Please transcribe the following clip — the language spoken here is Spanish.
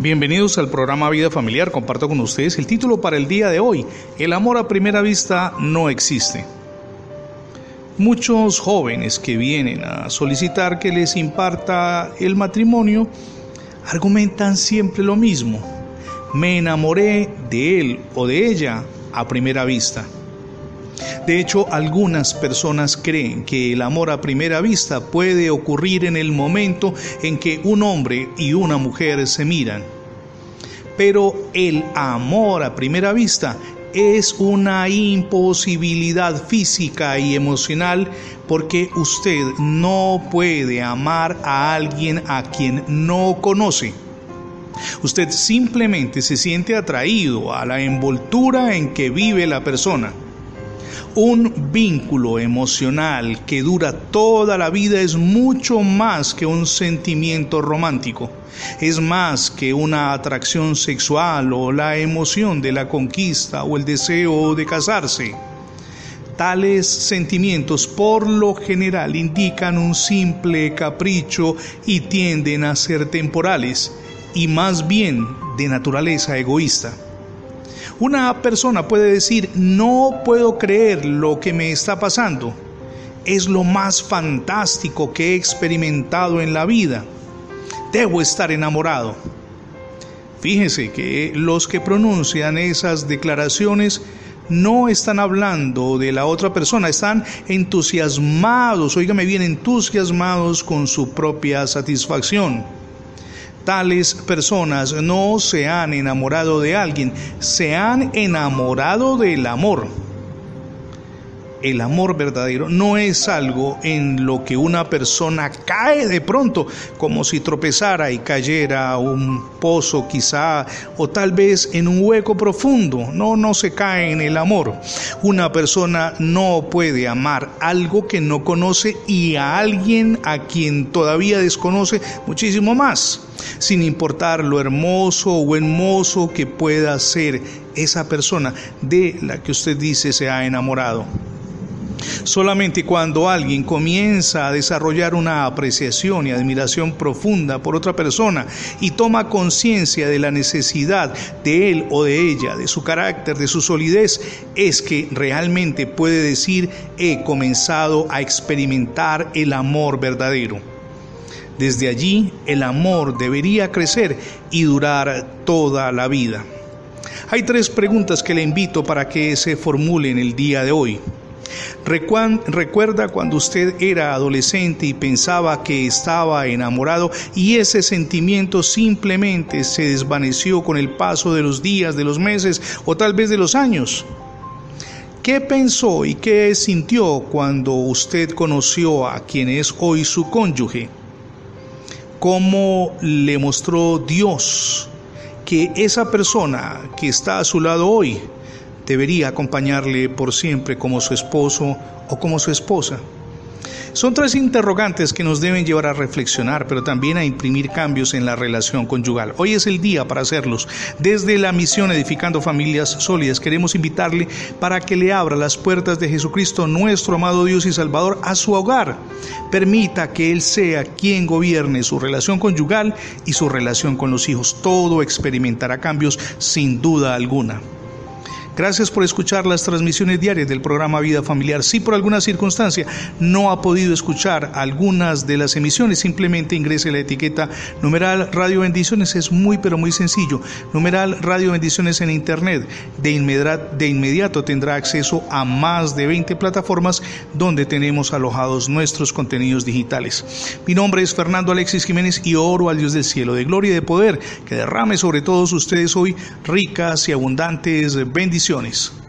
Bienvenidos al programa Vida Familiar. Comparto con ustedes el título para el día de hoy. El amor a primera vista no existe. Muchos jóvenes que vienen a solicitar que les imparta el matrimonio argumentan siempre lo mismo. Me enamoré de él o de ella a primera vista. De hecho, algunas personas creen que el amor a primera vista puede ocurrir en el momento en que un hombre y una mujer se miran. Pero el amor a primera vista es una imposibilidad física y emocional porque usted no puede amar a alguien a quien no conoce. Usted simplemente se siente atraído a la envoltura en que vive la persona. Un vínculo emocional que dura toda la vida es mucho más que un sentimiento romántico. Es más que una atracción sexual o la emoción de la conquista o el deseo de casarse. Tales sentimientos por lo general indican un simple capricho y tienden a ser temporales y más bien de naturaleza egoísta. Una persona puede decir, no puedo creer lo que me está pasando. Es lo más fantástico que he experimentado en la vida. Debo estar enamorado. Fíjese que los que pronuncian esas declaraciones no están hablando de la otra persona, están entusiasmados, oígame bien, entusiasmados con su propia satisfacción tales personas no se han enamorado de alguien, se han enamorado del amor. El amor verdadero no es algo en lo que una persona cae de pronto, como si tropezara y cayera a un pozo quizá, o tal vez en un hueco profundo. No, no se cae en el amor. Una persona no puede amar algo que no conoce y a alguien a quien todavía desconoce muchísimo más, sin importar lo hermoso o hermoso que pueda ser esa persona de la que usted dice se ha enamorado. Solamente cuando alguien comienza a desarrollar una apreciación y admiración profunda por otra persona y toma conciencia de la necesidad de él o de ella, de su carácter, de su solidez, es que realmente puede decir he comenzado a experimentar el amor verdadero. Desde allí el amor debería crecer y durar toda la vida. Hay tres preguntas que le invito para que se formulen el día de hoy. Recuerda cuando usted era adolescente y pensaba que estaba enamorado y ese sentimiento simplemente se desvaneció con el paso de los días, de los meses o tal vez de los años. ¿Qué pensó y qué sintió cuando usted conoció a quien es hoy su cónyuge? ¿Cómo le mostró Dios que esa persona que está a su lado hoy debería acompañarle por siempre como su esposo o como su esposa. Son tres interrogantes que nos deben llevar a reflexionar, pero también a imprimir cambios en la relación conyugal. Hoy es el día para hacerlos. Desde la misión Edificando Familias Sólidas queremos invitarle para que le abra las puertas de Jesucristo, nuestro amado Dios y Salvador, a su hogar. Permita que Él sea quien gobierne su relación conyugal y su relación con los hijos. Todo experimentará cambios sin duda alguna. Gracias por escuchar las transmisiones diarias del programa Vida Familiar. Si por alguna circunstancia no ha podido escuchar algunas de las emisiones, simplemente ingrese la etiqueta numeral Radio Bendiciones. Es muy pero muy sencillo. Numeral Radio Bendiciones en Internet. De inmediato, de inmediato tendrá acceso a más de 20 plataformas donde tenemos alojados nuestros contenidos digitales. Mi nombre es Fernando Alexis Jiménez y oro al Dios del cielo de gloria y de poder que derrame sobre todos ustedes hoy ricas y abundantes bendiciones funciones.